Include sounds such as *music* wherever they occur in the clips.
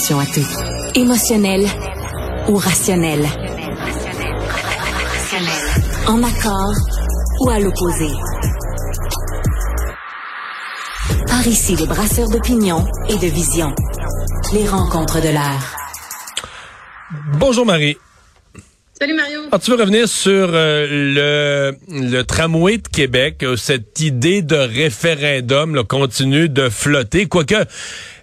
solution à tout. Émotionnelle ou rationnelle. En accord ou à l'opposé. Par ici, les brasseurs d'opinion et de vision. Les rencontres de l'air. Bonjour Marie. Salut Mario. Alors, ah, tu veux revenir sur euh, le, le tramway de Québec, euh, cette idée de référendum là, continue de flotter, quoique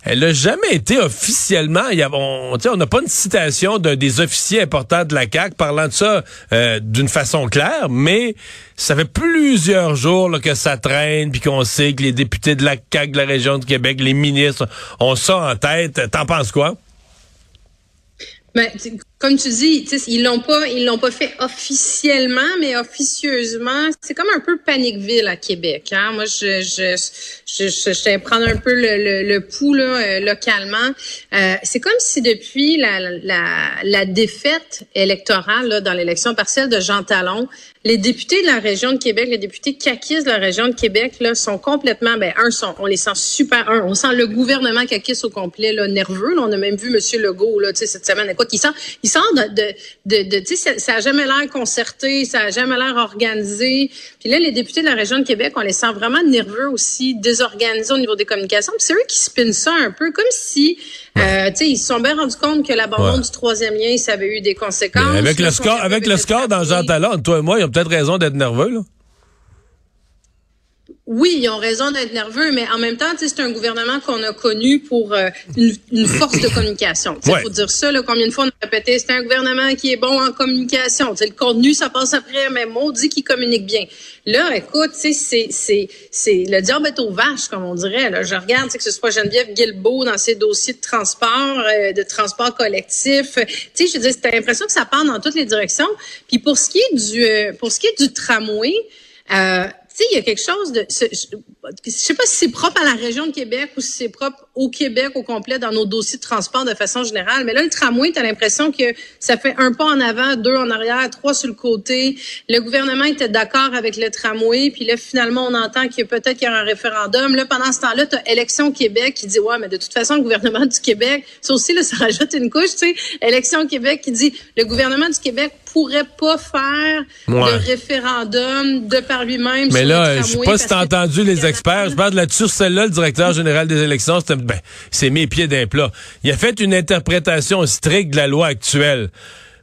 elle n'a jamais été officiellement. Y a, on n'a pas une citation d'un des officiers importants de la CAC parlant de ça euh, d'une façon claire, mais ça fait plusieurs jours là, que ça traîne, puis qu'on sait que les députés de la CAC de la région de Québec, les ministres, ont ça en tête. T'en penses quoi? Ben, comme tu dis, ils l'ont pas, ils l'ont pas fait officiellement, mais officieusement, c'est comme un peu Paniqueville à Québec. Hein? Moi, je, je, je, je, je prendre un peu le, le, le pouls là, euh, localement. Euh, c'est comme si depuis la, la, la défaite électorale là, dans l'élection partielle de Jean Talon, les députés de la région de Québec, les députés caquistes de la région de Québec, là, sont complètement, ben, un, sont, on les sent super, un, on sent le gouvernement caquiste au complet, là, nerveux. Là, on a même vu M. Legault, là, tu sais, cette semaine. Écoute, il sent, sent de, de, de, tu sais, ça, n'a jamais l'air concerté, ça a jamais l'air organisé. Puis là, les députés de la région de Québec, on les sent vraiment nerveux aussi, désorganisés au niveau des communications. Puis c'est eux qui spinent ça un peu, comme si, euh, tu sais, ils se sont bien rendus compte que l'abandon du troisième lien, ça avait eu des conséquences. avec le score, avec le score dans Jean Talon, toi et moi, peut-être raison d'être nerveux, là. Oui, ils ont raison d'être nerveux, mais en même temps, c'est un gouvernement qu'on a connu pour euh, une, force de communication. Il faut dire ça, là, combien de fois on a répété, c'est un gouvernement qui est bon en communication. T'sais, le contenu, ça passe après, mais dit qu'il communique bien. Là, écoute, c'est le diable est aux vaches, comme on dirait. Là. Je regarde que ce soit Geneviève Guilbeault dans ses dossiers de transport, euh, de transport collectif. Tu sais, je dis, t'as l'impression que ça part dans toutes les directions. Puis pour ce qui est du euh, pour ce qui est du tramway, euh, sais, il y a quelque chose de, je sais pas si c'est propre à la région de Québec ou si c'est propre au Québec au complet dans nos dossiers de transport de façon générale. Mais là, le tramway, tu as l'impression que ça fait un pas en avant, deux en arrière, trois sur le côté. Le gouvernement était d'accord avec le tramway, puis là, finalement, on entend a peut-être qu'il y aura un référendum. Là, pendant ce temps-là, tu as Élection Québec qui dit, ouais, mais de toute façon, le gouvernement du Québec, ça aussi, là, ça rajoute une couche, tu sais. Élection Québec qui dit, le gouvernement du Québec pourrait pas faire le référendum de par lui-même. Mais là, je sais pas si t'as entendu les experts. Je parle de là-dessus, celle-là, le directeur général des élections, c'était, ben, c'est mes pieds d'un plat. Il a fait une interprétation stricte de la loi actuelle.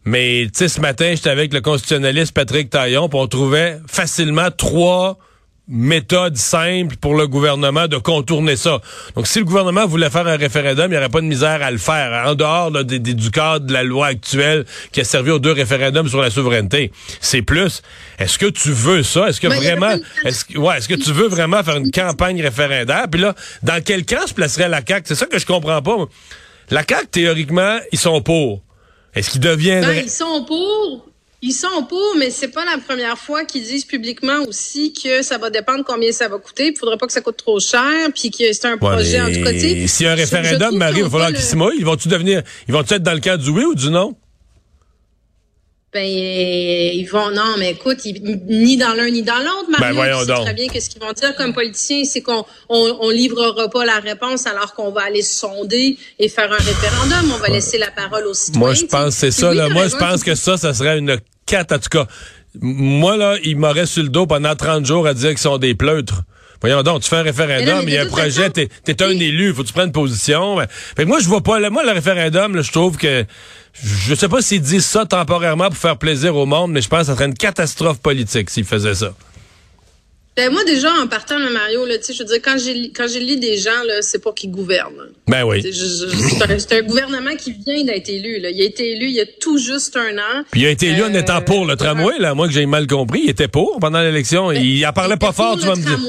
Mais, tu sais, ce matin, j'étais avec le constitutionnaliste Patrick Taillon, puis on trouvait facilement trois méthode simple pour le gouvernement de contourner ça. Donc, si le gouvernement voulait faire un référendum, il n'y aurait pas de misère à le faire, en dehors du cadre de la loi actuelle qui a servi aux deux référendums sur la souveraineté. C'est plus, est-ce que tu veux ça? Est-ce que vraiment, est-ce que, ouais, est-ce que tu veux vraiment faire une campagne référendaire? Puis là, dans quel camp se placerait la CAQ? C'est ça que je comprends pas. La CAQ, théoriquement, ils sont pour. Est-ce qu'ils deviennent... Ben, ils sont pour, ils sont pour, mais c'est pas la première fois qu'ils disent publiquement aussi que ça va dépendre combien ça va coûter. Il faudrait pas que ça coûte trop cher, puis que c'est un projet en tout cas. Si un référendum Marie, il va falloir qu'ils se mouillent. Ils vont-tu devenir, ils vont-tu être dans le cadre du oui ou du non? Ben, ils vont, non, mais écoute, ni dans l'un ni dans l'autre, Marie. Ben, voyons donc. très bien que ce qu'ils vont dire comme politiciens, c'est qu'on on, on, livrera pas la réponse alors qu'on va aller sonder et faire un référendum. On va laisser la parole aux citoyens. Moi, je pense c'est ça, là. Moi, je pense que ça, ça serait une quatre, en tout cas. Moi, là, il m'aurait sur le dos pendant 30 jours à dire qu'ils sont des pleutres. Voyons donc, tu fais un référendum, il y a un projet, t'es es un élu, faut que tu prennes position. Fait moi, je vois pas, moi, le référendum, je trouve que, je sais pas s'ils disent ça temporairement pour faire plaisir au monde, mais je pense que ça serait une catastrophe politique s'ils faisaient ça. Ben moi déjà en partant le Mario là, tu sais, je veux dire quand j'ai quand j'ai lu des gens là, c'est pas qu'ils gouvernent. Ben oui. C'est un, gouvernement qui vient d'être élu là. Il a été élu il y a tout juste un an. Puis il a été élu en étant pour le tramway là. Moi que j'ai mal compris, il était pour pendant l'élection. Ben, il en parlait pas fort, tu vas me dire.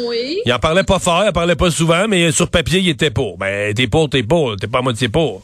Il en parlait pas fort, il en parlait pas souvent, mais sur papier il était pour. Ben t'es pour, t'es pour, t'es pas à moitié pour.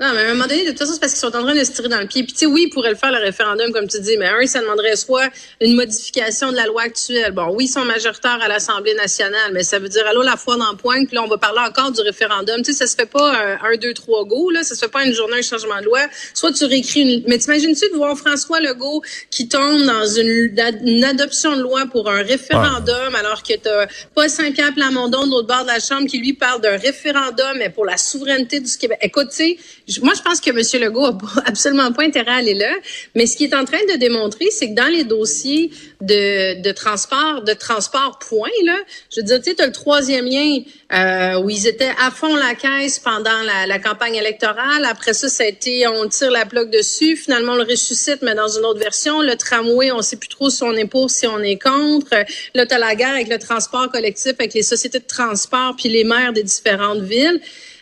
Non, mais à un moment donné, de toute façon, c'est parce qu'ils sont en train de se tirer dans le pied. Puis, tu sais, oui, ils pourraient le faire, le référendum, comme tu dis, mais un, ça demanderait soit une modification de la loi actuelle. Bon, oui, ils sont majoritaires à l'Assemblée nationale, mais ça veut dire, allô, la foi dans pointe, puis là, on va parler encore du référendum. Tu sais, ça se fait pas un, deux, trois go, là. Ça se fait pas une journée, un changement de loi. Soit tu réécris une... Mais t'imagines-tu de voir François Legault qui tombe dans une, une adoption de loi pour un référendum, alors que t'as pas Saint-Pierre Plamondon de l'autre bord de la Chambre qui, lui, parle d'un référendum, mais pour la souveraineté du Québec? Écoute, tu sais, moi, je pense que M. Legault a *laughs* absolument pas intérêt à aller là. Mais ce qu'il est en train de démontrer, c'est que dans les dossiers de, de transport, de transport point, là, je veux dire, tu as le troisième lien euh, où ils étaient à fond la caisse pendant la, la, campagne électorale. Après ça, ça a été, on tire la plaque dessus. Finalement, on le ressuscite, mais dans une autre version. Le tramway, on sait plus trop si on est pour, si on est contre. Là, t'as la guerre avec le transport collectif, avec les sociétés de transport, puis les maires des différentes villes.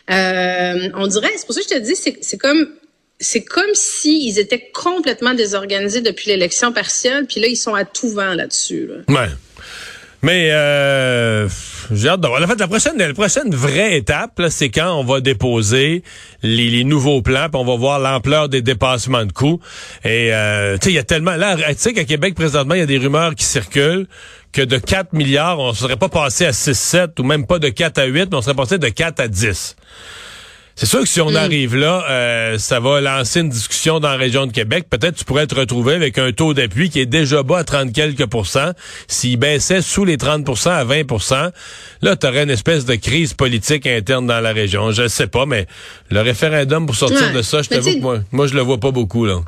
Euh, on dirait, c'est pour ça que je te dis, c'est comme c'est comme s'ils étaient complètement désorganisés depuis l'élection partielle, puis là, ils sont à tout vent là-dessus. Là. Ouais. Mais euh, j'ai hâte de voir. En fait, la prochaine, la prochaine vraie étape, c'est quand on va déposer les, nouveaux plans, puis on va voir l'ampleur des dépassements de coûts. Et euh, tu sais, il y a tellement. Là, tu sais qu'à Québec présentement, il y a des rumeurs qui circulent que de 4 milliards, on serait pas passé à 6, 7 ou même pas de 4 à 8, mais on serait passé de 4 à 10. C'est sûr que si on mm. arrive là, euh, ça va lancer une discussion dans la région de Québec. Peut-être tu pourrais te retrouver avec un taux d'appui qui est déjà bas à 30 quelques pourcents. S'il baissait sous les 30% à 20% là, tu aurais une espèce de crise politique interne dans la région. Je sais pas, mais le référendum pour sortir de ça, je t'avoue que moi, moi, je le vois pas beaucoup, là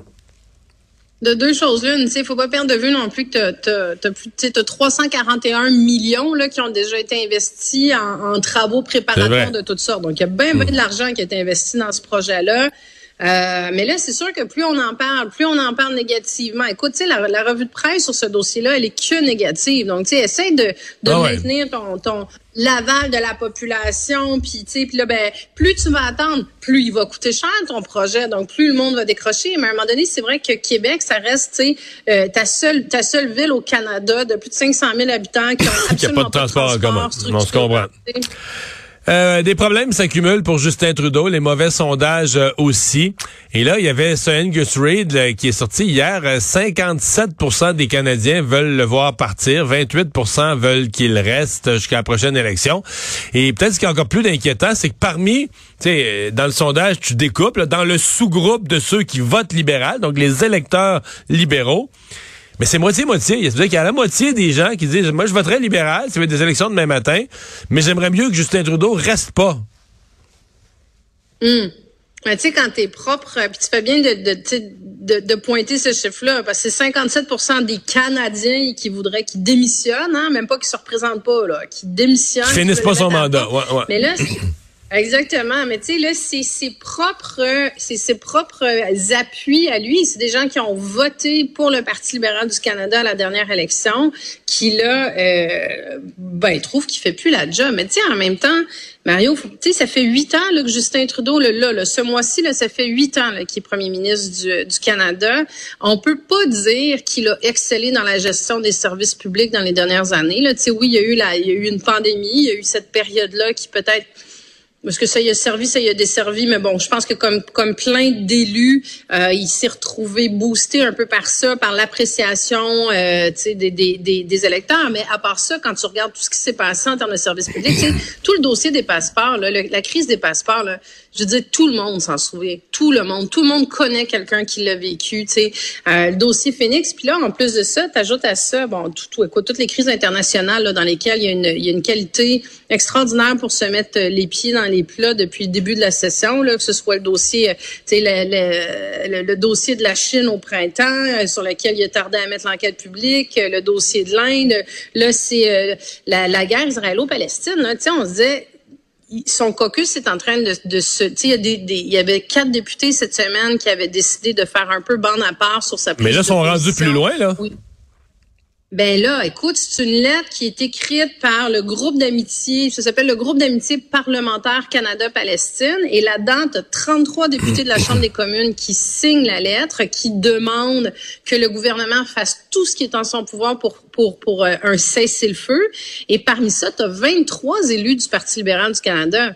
de deux choses l'une, il faut pas perdre de vue non plus que tu as, 341 millions là, qui ont déjà été investis en, travaux préparatoires de toutes sortes. Donc, il y a bien, bien de l'argent qui a été investi dans ce projet-là. Euh, mais là, c'est sûr que plus on en parle, plus on en parle négativement. Écoute, tu sais, la, la, revue de presse sur ce dossier-là, elle est que négative. Donc, tu sais, essaie de, de ah maintenir ton, ton l'aval de la population, puis tu sais, puis là, ben, plus tu vas attendre, plus il va coûter cher ton projet, donc plus le monde va décrocher. Mais à un moment donné, c'est vrai que Québec, ça reste, tu sais, euh, ta seule, ta seule ville au Canada de plus de 500 000 habitants qui ont *laughs* absolument pas de transport, pas de transport On se comprend. Euh, des problèmes s'accumulent pour Justin Trudeau, les mauvais sondages euh, aussi. Et là, il y avait ce Angus Reid euh, qui est sorti hier. 57% des Canadiens veulent le voir partir. 28% veulent qu'il reste jusqu'à la prochaine élection. Et peut-être ce qui est encore plus inquiétant, c'est que parmi, tu sais, dans le sondage, tu découpes, dans le sous-groupe de ceux qui votent libéral, donc les électeurs libéraux, mais c'est moitié-moitié. C'est-à-dire qu'il y a la moitié des gens qui disent, moi, je voterai libéral, ça va être des élections demain matin, mais j'aimerais mieux que Justin Trudeau reste pas. Hum. Mais tu sais, quand t'es propre, puis tu fais bien de, de, de, pointer ce chiffre-là, parce que c'est 57% des Canadiens qui voudraient, qui démissionnent, hein, même pas qui se représentent pas, là, qui démissionnent. Qui finissent pas son mandat, ouais, ouais. Mais là, Exactement, mais tu sais là, c'est ses propres, c'est ses propres appuis à lui. C'est des gens qui ont voté pour le Parti libéral du Canada à la dernière élection, qui là, euh, ben trouvent qu'il fait plus la job. Mais tu sais, en même temps, Mario, tu sais, ça fait huit ans là, que Justin Trudeau là, là, ce mois-ci là, ça fait huit ans qu'il est premier ministre du, du Canada. On peut pas dire qu'il a excellé dans la gestion des services publics dans les dernières années. Là, tu sais, oui, il y a eu la, il y a eu une pandémie, il y a eu cette période là qui peut-être parce que ça y a servi, ça y a desservi, mais bon, je pense que comme comme plein d'élus, euh, il s'est retrouvé boosté un peu par ça, par l'appréciation euh, des, des, des, des, électeurs. Mais à part ça, quand tu regardes tout ce qui s'est passé en termes de services publics, *laughs* tout le dossier des passeports, là, la crise des passeports, là, je veux dire, tout le monde s'en souvient. Tout le monde. Tout le monde connaît quelqu'un qui l'a vécu. Tu sais, euh, le dossier Phoenix. Puis là, en plus de ça, tu ajoutes à ça, bon, tout, tout, écoute, toutes les crises internationales là, dans lesquelles il y, a une, il y a une qualité extraordinaire pour se mettre euh, les pieds dans les plats depuis le début de la session, là, que ce soit le dossier, euh, sais, le, le, le, dossier de la Chine au printemps, sur lequel il a tardé à mettre l'enquête publique, le dossier de l'Inde. Là, c'est la, la guerre israélo-palestine. On se disait, son caucus est en train de, de se. Il y, a des, il y avait quatre députés cette semaine qui avaient décidé de faire un peu bande à part sur sa. Mais là, ils sont rendus plus loin là. Oui. Ben là, écoute, c'est une lettre qui est écrite par le groupe d'amitié, ça s'appelle le groupe d'amitié parlementaire Canada-Palestine, et là-dedans, tu as 33 députés de la Chambre des communes qui signent la lettre, qui demandent que le gouvernement fasse tout ce qui est en son pouvoir pour pour pour euh, un cessez-le-feu, et parmi ça, tu as 23 élus du Parti libéral du Canada.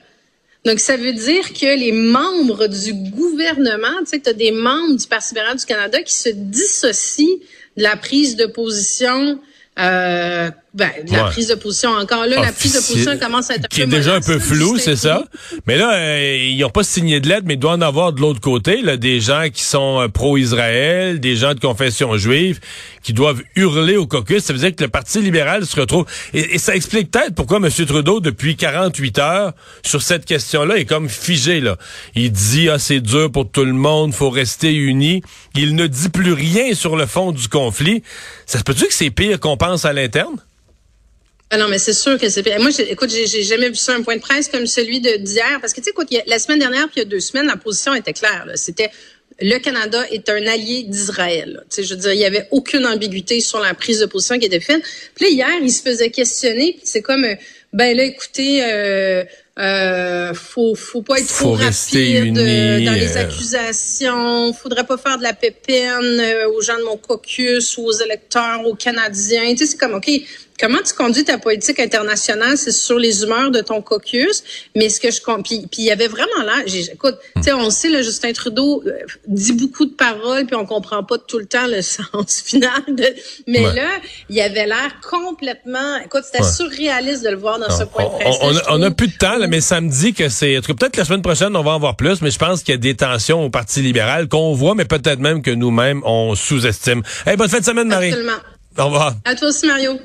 Donc, ça veut dire que les membres du gouvernement, tu sais, tu as des membres du Parti libéral du Canada qui se dissocient la prise de position euh, ben, la prise de position encore là, la prise de position commence à être un qui est déjà un peu floue, c'est ça. Mais là, euh, ils n'ont pas signé de lettre, mais il doit en avoir de l'autre côté là, des gens qui sont euh, pro-Israël, des gens de confession juive, qui doivent hurler au caucus. Ça veut dire que le Parti libéral se retrouve et, ça explique peut-être pourquoi M. Trudeau, depuis 48 heures sur cette question-là, est comme figé là. Il dit ah c'est dur pour tout le monde, faut rester unis. Il ne dit plus rien sur le fond du conflit. Ça se peut-tu que c'est pire qu'on pense à l'interne? Ah non, mais c'est sûr que c'est. Moi, écoute, j'ai jamais vu ça un point de presse comme celui d'hier, parce que tu sais, écoute, la semaine dernière puis il y a deux semaines, la position était claire. C'était le Canada est un allié d'Israël. Tu sais, je veux dire, il y avait aucune ambiguïté sur la prise de position qui était faite. Puis là, hier, il se faisait questionner, puis c'est comme, euh, ben là, écoutez, euh, euh, faut, faut pas être trop rapide euh, dans les accusations. Faudrait pas faire de la pépine aux gens de mon caucus ou aux électeurs, aux Canadiens. Tu sais, c'est comme, OK, comment tu conduis ta politique internationale, c'est sur les humeurs de ton caucus. Mais ce que je puis, puis il y avait vraiment là, écoute, tu sais, on sait le Justin Trudeau euh, dit beaucoup de paroles, puis on comprend pas tout le temps le *laughs* sens final. mais là, il avait l'air complètement, écoute, c'était surréaliste de le voir dans ce point de presse. On, a, plus de temps, là, mais ça me dit que c'est, peut-être la semaine prochaine on va en voir plus, mais je pense qu'il y a des tensions au Parti libéral qu'on voit, mais peut-être même que nous-mêmes on sous-estime. Hey, bonne fin de semaine, Marie. Absolument. Au revoir. À toi aussi, Mario.